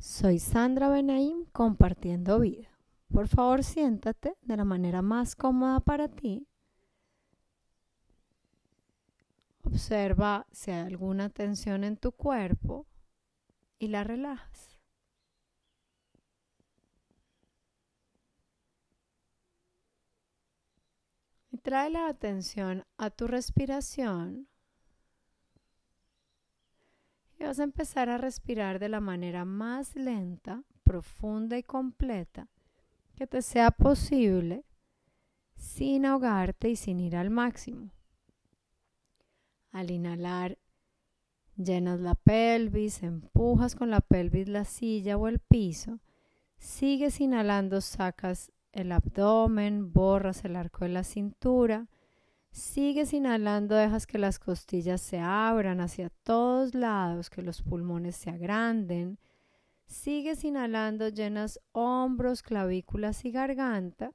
Soy Sandra Benaim compartiendo vida. Por favor, siéntate de la manera más cómoda para ti. Observa si hay alguna tensión en tu cuerpo y la relajas. Y trae la atención a tu respiración y vas a empezar a respirar de la manera más lenta, profunda y completa que te sea posible sin ahogarte y sin ir al máximo. Al inhalar, llenas la pelvis, empujas con la pelvis la silla o el piso, sigues inhalando, sacas el abdomen, borras el arco de la cintura, Sigues inhalando, dejas que las costillas se abran hacia todos lados, que los pulmones se agranden. Sigues inhalando, llenas hombros, clavículas y garganta.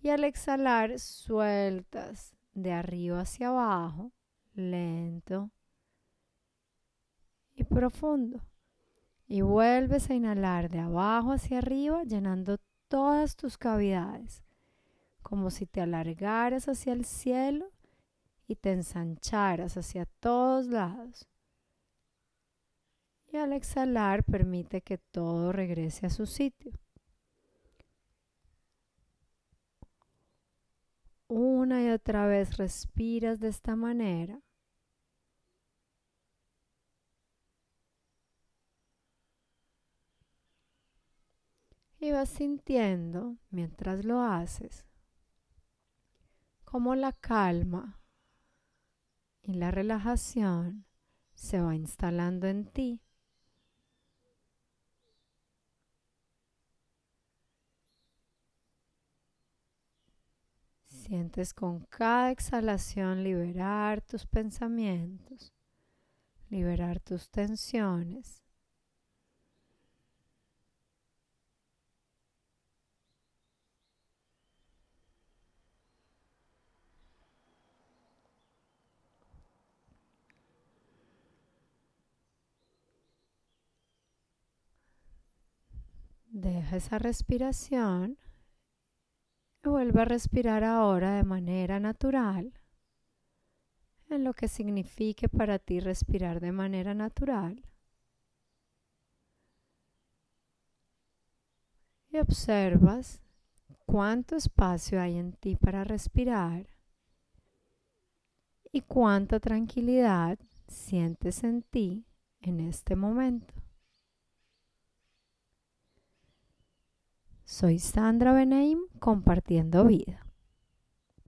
Y al exhalar, sueltas de arriba hacia abajo, lento y profundo. Y vuelves a inhalar de abajo hacia arriba, llenando todas tus cavidades como si te alargaras hacia el cielo y te ensancharas hacia todos lados. Y al exhalar permite que todo regrese a su sitio. Una y otra vez respiras de esta manera. Y vas sintiendo mientras lo haces cómo la calma y la relajación se va instalando en ti. Sientes con cada exhalación liberar tus pensamientos, liberar tus tensiones. Deja esa respiración y vuelve a respirar ahora de manera natural, en lo que signifique para ti respirar de manera natural. Y observas cuánto espacio hay en ti para respirar y cuánta tranquilidad sientes en ti en este momento. Soy Sandra Benaim compartiendo vida.